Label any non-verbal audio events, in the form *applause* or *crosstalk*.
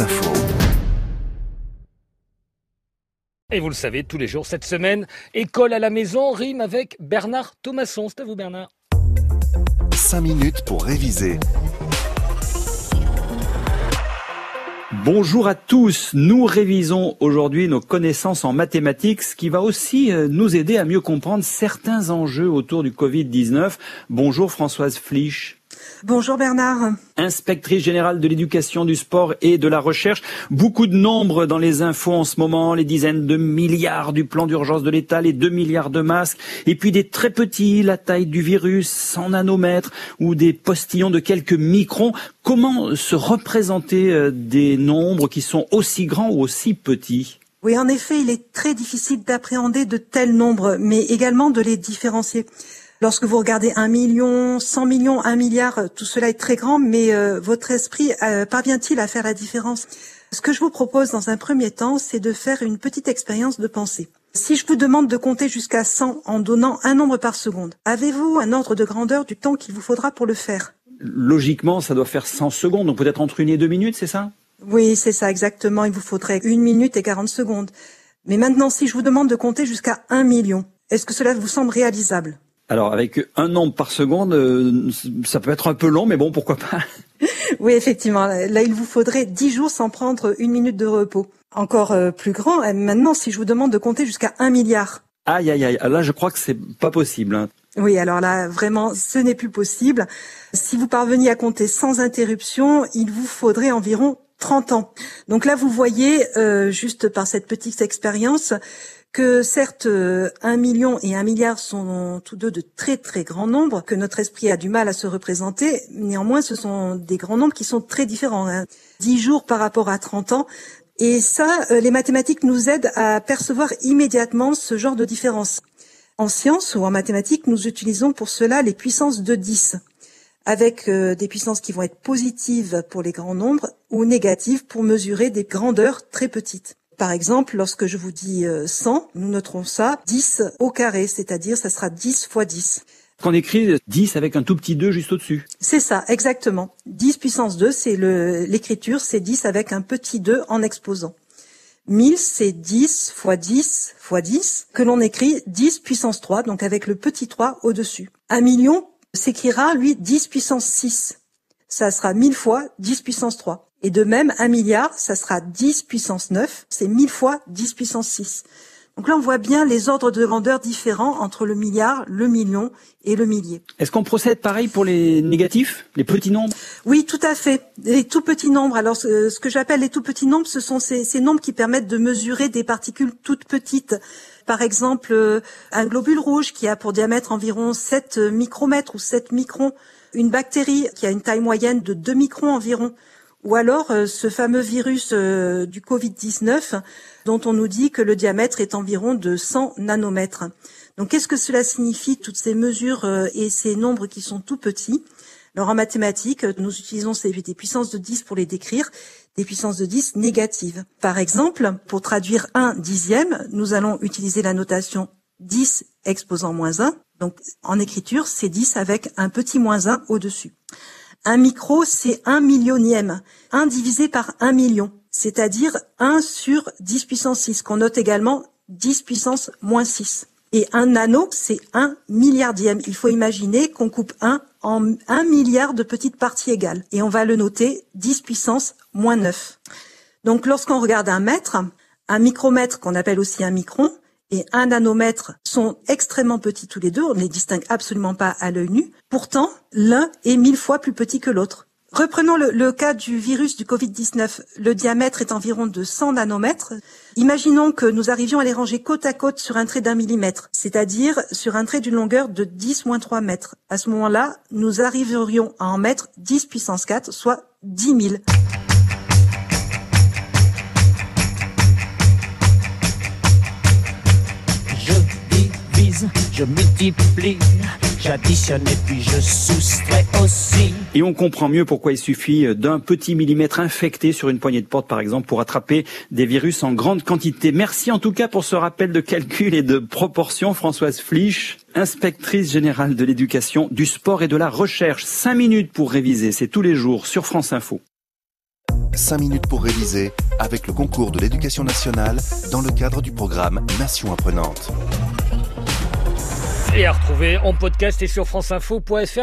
Info. Et vous le savez, tous les jours, cette semaine, École à la maison rime avec Bernard Thomasson. C'est à vous, Bernard. 5 minutes pour réviser. Bonjour à tous, nous révisons aujourd'hui nos connaissances en mathématiques, ce qui va aussi euh, nous aider à mieux comprendre certains enjeux autour du Covid-19. Bonjour Françoise Flich. Bonjour Bernard. Inspectrice générale de l'éducation, du sport et de la recherche. Beaucoup de nombres dans les infos en ce moment, les dizaines de milliards du plan d'urgence de l'État, les 2 milliards de masques, et puis des très petits, la taille du virus, 100 nanomètres, ou des postillons de quelques microns. Comment se représenter euh, des nombres qui sont aussi grands ou aussi petits? Oui, en effet, il est très difficile d'appréhender de tels nombres, mais également de les différencier. Lorsque vous regardez un million, cent millions, un milliard, tout cela est très grand, mais euh, votre esprit euh, parvient-il à faire la différence? Ce que je vous propose dans un premier temps, c'est de faire une petite expérience de pensée. Si je vous demande de compter jusqu'à 100 en donnant un nombre par seconde, avez-vous un ordre de grandeur du temps qu'il vous faudra pour le faire? Logiquement, ça doit faire 100 secondes, donc peut-être entre une et deux minutes, c'est ça? Oui, c'est ça exactement. Il vous faudrait une minute et 40 secondes. Mais maintenant, si je vous demande de compter jusqu'à un million, est-ce que cela vous semble réalisable? Alors avec un nombre par seconde, euh, ça peut être un peu long, mais bon, pourquoi pas *laughs* Oui, effectivement. Là, il vous faudrait dix jours sans prendre une minute de repos. Encore euh, plus grand, euh, maintenant, si je vous demande de compter jusqu'à un milliard. Aïe, aïe, aïe. Là, je crois que c'est pas possible. Hein. Oui, alors là, vraiment, ce n'est plus possible. Si vous parveniez à compter sans interruption, il vous faudrait environ 30 ans. Donc là, vous voyez, juste par cette petite expérience, que certes euh, un million et un milliard sont tous deux de très très grands nombres que notre esprit a du mal à se représenter. Néanmoins, ce sont des grands nombres qui sont très différents. Hein. 10 jours par rapport à 30 ans. Et ça, euh, les mathématiques nous aident à percevoir immédiatement ce genre de différence. En sciences ou en mathématiques, nous utilisons pour cela les puissances de 10 avec euh, des puissances qui vont être positives pour les grands nombres ou négatives pour mesurer des grandeurs très petites. Par exemple, lorsque je vous dis 100, euh, nous noterons ça 10 au carré, c'est-à-dire ça sera 10 fois 10. Qu'on écrit 10 avec un tout petit 2 juste au-dessus. C'est ça, exactement. 10 puissance 2, c'est l'écriture, c'est 10 avec un petit 2 en exposant. 1000, c'est 10 fois 10 fois 10, que l'on écrit 10 puissance 3, donc avec le petit 3 au-dessus. Un million s'écrira, lui, 10 puissance 6. Ça sera 1000 fois 10 puissance 3. Et de même, un milliard, ça sera 10 puissance 9, c'est 1000 fois 10 puissance 6. Donc là, on voit bien les ordres de grandeur différents entre le milliard, le million et le millier. Est-ce qu'on procède pareil pour les négatifs, les petits nombres? Oui, tout à fait. Les tout petits nombres. Alors, ce que j'appelle les tout petits nombres, ce sont ces, ces, nombres qui permettent de mesurer des particules toutes petites. Par exemple, euh, un globule rouge qui a pour diamètre environ 7 micromètres ou 7 microns. Une bactérie qui a une taille moyenne de 2 microns environ ou alors euh, ce fameux virus euh, du Covid-19 dont on nous dit que le diamètre est environ de 100 nanomètres. Donc qu'est-ce que cela signifie, toutes ces mesures euh, et ces nombres qui sont tout petits? Alors en mathématiques, nous utilisons des puissances de 10 pour les décrire, des puissances de 10 négatives. Par exemple, pour traduire un dixième, nous allons utiliser la notation 10 exposant moins 1. Donc en écriture, c'est 10 avec un petit moins 1 au-dessus. Un micro, c'est un millionième. Un divisé par un million, c'est-à-dire 1 sur 10 puissance 6, qu'on note également 10 puissance moins 6. Et un nano, c'est un milliardième. Il faut imaginer qu'on coupe 1 en un milliard de petites parties égales. Et on va le noter 10 puissance moins 9. Donc lorsqu'on regarde un mètre, un micromètre qu'on appelle aussi un micron, et un nanomètre sont extrêmement petits tous les deux, on ne les distingue absolument pas à l'œil nu. Pourtant, l'un est mille fois plus petit que l'autre. Reprenons le, cas du virus du Covid-19. Le diamètre est environ de 100 nanomètres. Imaginons que nous arrivions à les ranger côte à côte sur un trait d'un millimètre, c'est-à-dire sur un trait d'une longueur de 10 moins 3 mètres. À ce moment-là, nous arriverions à en mettre 10 puissance 4, soit 10 000. Je multiplie, j'additionne et puis je soustrais aussi. Et on comprend mieux pourquoi il suffit d'un petit millimètre infecté sur une poignée de porte, par exemple, pour attraper des virus en grande quantité. Merci en tout cas pour ce rappel de calcul et de proportion, Françoise Flich, inspectrice générale de l'éducation, du sport et de la recherche. Cinq minutes pour réviser, c'est tous les jours sur France Info. 5 minutes pour réviser avec le concours de l'éducation nationale dans le cadre du programme Nation apprenante. Et à retrouver en podcast et sur franceinfo.fr.